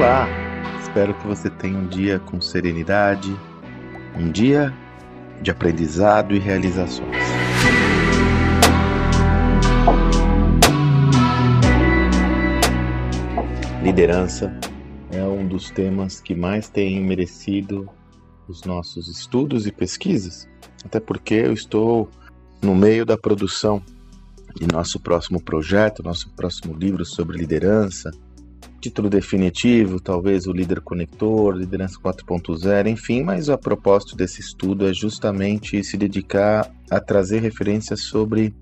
Olá! Espero que você tenha um dia com serenidade, um dia de aprendizado e realizações. Liderança é um dos temas que mais tem merecido os nossos estudos e pesquisas, até porque eu estou no meio da produção de nosso próximo projeto, nosso próximo livro sobre liderança. Título definitivo, talvez o líder conector, liderança 4.0, enfim, mas a propósito desse estudo é justamente se dedicar a trazer referências sobre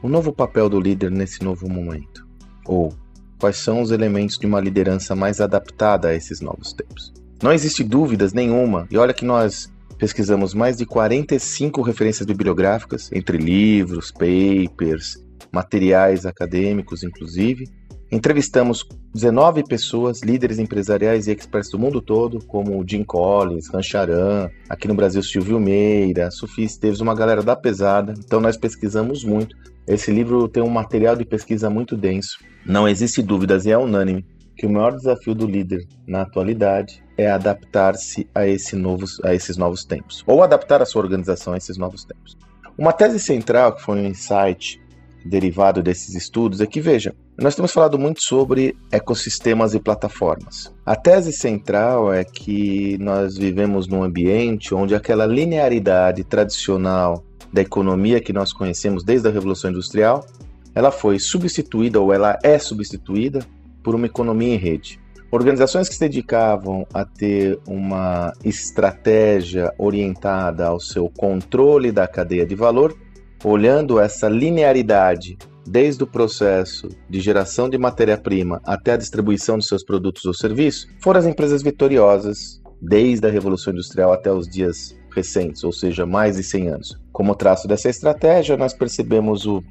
o novo papel do líder nesse novo momento, ou quais são os elementos de uma liderança mais adaptada a esses novos tempos. Não existe dúvidas nenhuma, e olha que nós pesquisamos mais de 45 referências bibliográficas, entre livros, papers, materiais acadêmicos, inclusive. Entrevistamos 19 pessoas, líderes empresariais e experts do mundo todo, como Jim Collins, Rancharan, aqui no Brasil Silvio Meira, Sofia Esteves, uma galera da pesada. Então nós pesquisamos muito. Esse livro tem um material de pesquisa muito denso. Não existe dúvidas e é unânime que o maior desafio do líder na atualidade é adaptar-se a, esse a esses novos tempos, ou adaptar a sua organização a esses novos tempos. Uma tese central, que foi um insight derivado desses estudos, é que, veja, nós temos falado muito sobre ecossistemas e plataformas. A tese central é que nós vivemos num ambiente onde aquela linearidade tradicional da economia que nós conhecemos desde a Revolução Industrial, ela foi substituída ou ela é substituída por uma economia em rede. Organizações que se dedicavam a ter uma estratégia orientada ao seu controle da cadeia de valor, olhando essa linearidade desde o processo de geração de matéria-prima até a distribuição de seus produtos ou serviços, foram as empresas vitoriosas desde a Revolução Industrial até os dias recentes, ou seja, mais de 100 anos. Como traço dessa estratégia, nós percebemos o,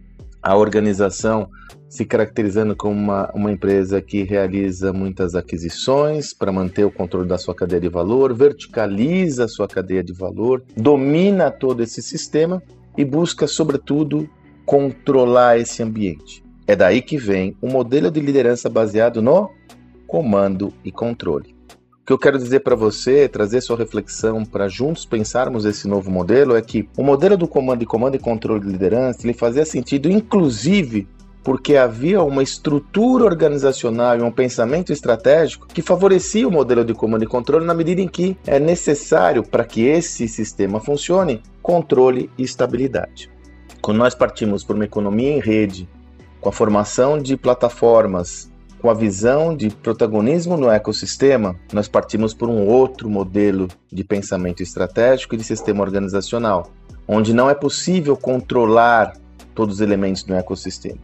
a organização se caracterizando como uma, uma empresa que realiza muitas aquisições para manter o controle da sua cadeia de valor, verticaliza a sua cadeia de valor, domina todo esse sistema e busca, sobretudo, controlar esse ambiente. É daí que vem o um modelo de liderança baseado no comando e controle. O que eu quero dizer para você, trazer sua reflexão para juntos pensarmos esse novo modelo, é que o modelo do comando e comando e controle de liderança ele fazia sentido, inclusive, porque havia uma estrutura organizacional e um pensamento estratégico que favorecia o modelo de comando e controle na medida em que é necessário para que esse sistema funcione controle e estabilidade. Quando nós partimos por uma economia em rede, com a formação de plataformas, com a visão de protagonismo no ecossistema, nós partimos por um outro modelo de pensamento estratégico e de sistema organizacional, onde não é possível controlar todos os elementos do ecossistema.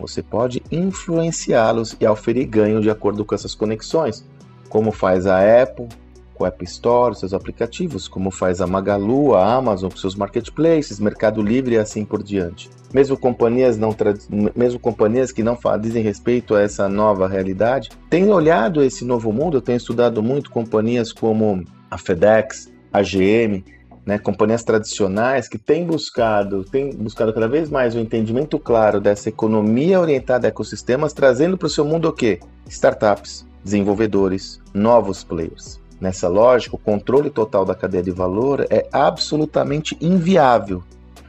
Você pode influenciá-los e oferir ganho de acordo com essas conexões, como faz a Apple com o App Store, seus aplicativos, como faz a Magalu, a Amazon com seus marketplaces, Mercado Livre e assim por diante. Mesmo companhias, não mesmo companhias que não dizem respeito a essa nova realidade, têm olhado esse novo mundo, eu tenho estudado muito companhias como a FedEx, a GM, né, companhias tradicionais que têm buscado, têm buscado cada vez mais o um entendimento claro dessa economia orientada a ecossistemas, trazendo para o seu mundo o quê? Startups, desenvolvedores, novos players. Nessa lógica, o controle total da cadeia de valor é absolutamente inviável.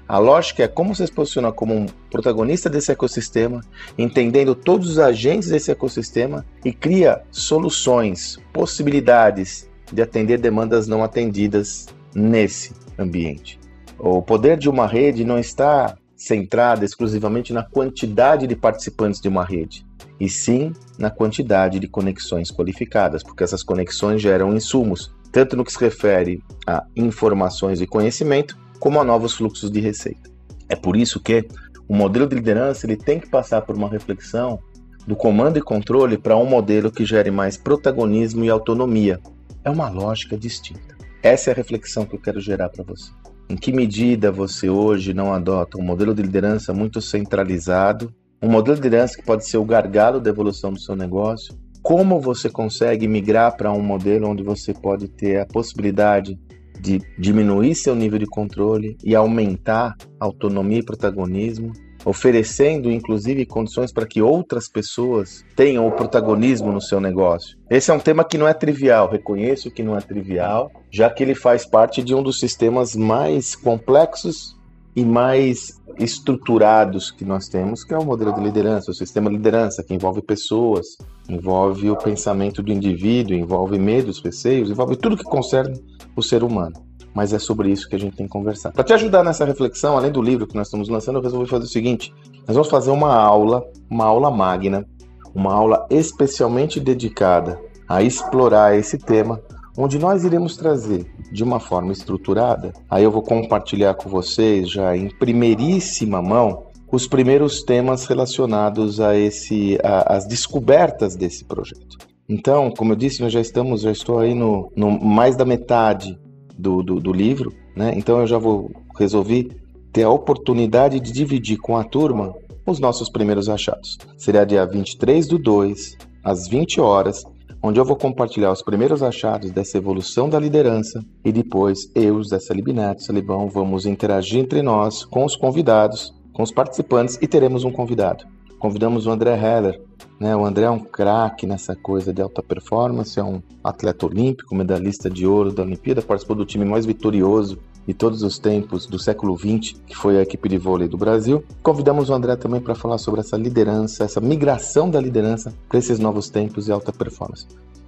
A lógica é como você se posiciona como um protagonista desse ecossistema, entendendo todos os agentes desse ecossistema e cria soluções, possibilidades de atender demandas não atendidas nesse ambiente. O poder de uma rede não está centrado exclusivamente na quantidade de participantes de uma rede, e sim na quantidade de conexões qualificadas, porque essas conexões geram insumos, tanto no que se refere a informações e conhecimento, como a novos fluxos de receita. É por isso que o modelo de liderança ele tem que passar por uma reflexão do comando e controle para um modelo que gere mais protagonismo e autonomia. É uma lógica distinta. Essa é a reflexão que eu quero gerar para você. Em que medida você hoje não adota um modelo de liderança muito centralizado, um modelo de liderança que pode ser o gargalo da evolução do seu negócio? Como você consegue migrar para um modelo onde você pode ter a possibilidade de diminuir seu nível de controle e aumentar autonomia e protagonismo oferecendo inclusive condições para que outras pessoas tenham o protagonismo no seu negócio. Esse é um tema que não é trivial, reconheço que não é trivial, já que ele faz parte de um dos sistemas mais complexos e mais estruturados que nós temos, que é o modelo de liderança, o sistema de liderança, que envolve pessoas, envolve o pensamento do indivíduo, envolve medos, receios, envolve tudo que concerne o ser humano. Mas é sobre isso que a gente tem que conversar. Para te ajudar nessa reflexão, além do livro que nós estamos lançando, eu resolvi fazer o seguinte: nós vamos fazer uma aula, uma aula magna, uma aula especialmente dedicada a explorar esse tema onde nós iremos trazer de uma forma estruturada. Aí eu vou compartilhar com vocês já em primeiríssima mão os primeiros temas relacionados a esse a, as descobertas desse projeto. Então, como eu disse, nós já estamos, já estou aí no, no mais da metade do, do, do livro, né? Então eu já vou resolver ter a oportunidade de dividir com a turma os nossos primeiros achados. Será dia 23 do 2, às 20 horas, onde eu vou compartilhar os primeiros achados dessa evolução da liderança e depois eu, Zé Salibineto, Salibão, vamos interagir entre nós com os convidados, com os participantes e teremos um convidado. Convidamos o André Heller. Né? O André é um craque nessa coisa de alta performance, é um atleta olímpico, medalhista de ouro da Olimpíada, participou do time mais vitorioso de todos os tempos do século XX, que foi a equipe de vôlei do Brasil. Convidamos o André também para falar sobre essa liderança, essa migração da liderança para esses novos tempos e alta performance.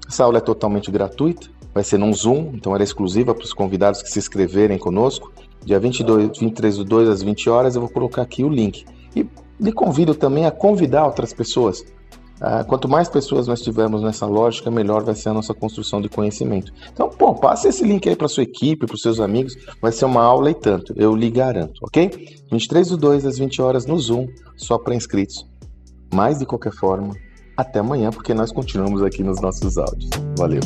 Essa aula é totalmente gratuita, vai ser num Zoom, então era exclusiva para os convidados que se inscreverem conosco. Dia 22, 23 do 2 às 20 horas, eu vou colocar aqui o link. E lhe convido também a convidar outras pessoas quanto mais pessoas nós tivermos nessa lógica, melhor vai ser a nossa construção de conhecimento. Então, pô, passe esse link aí para sua equipe, para os seus amigos, vai ser uma aula e tanto, eu lhe garanto, ok? 23 do 2 às 20 horas no Zoom, só para inscritos. Mas, de qualquer forma, até amanhã, porque nós continuamos aqui nos nossos áudios. Valeu!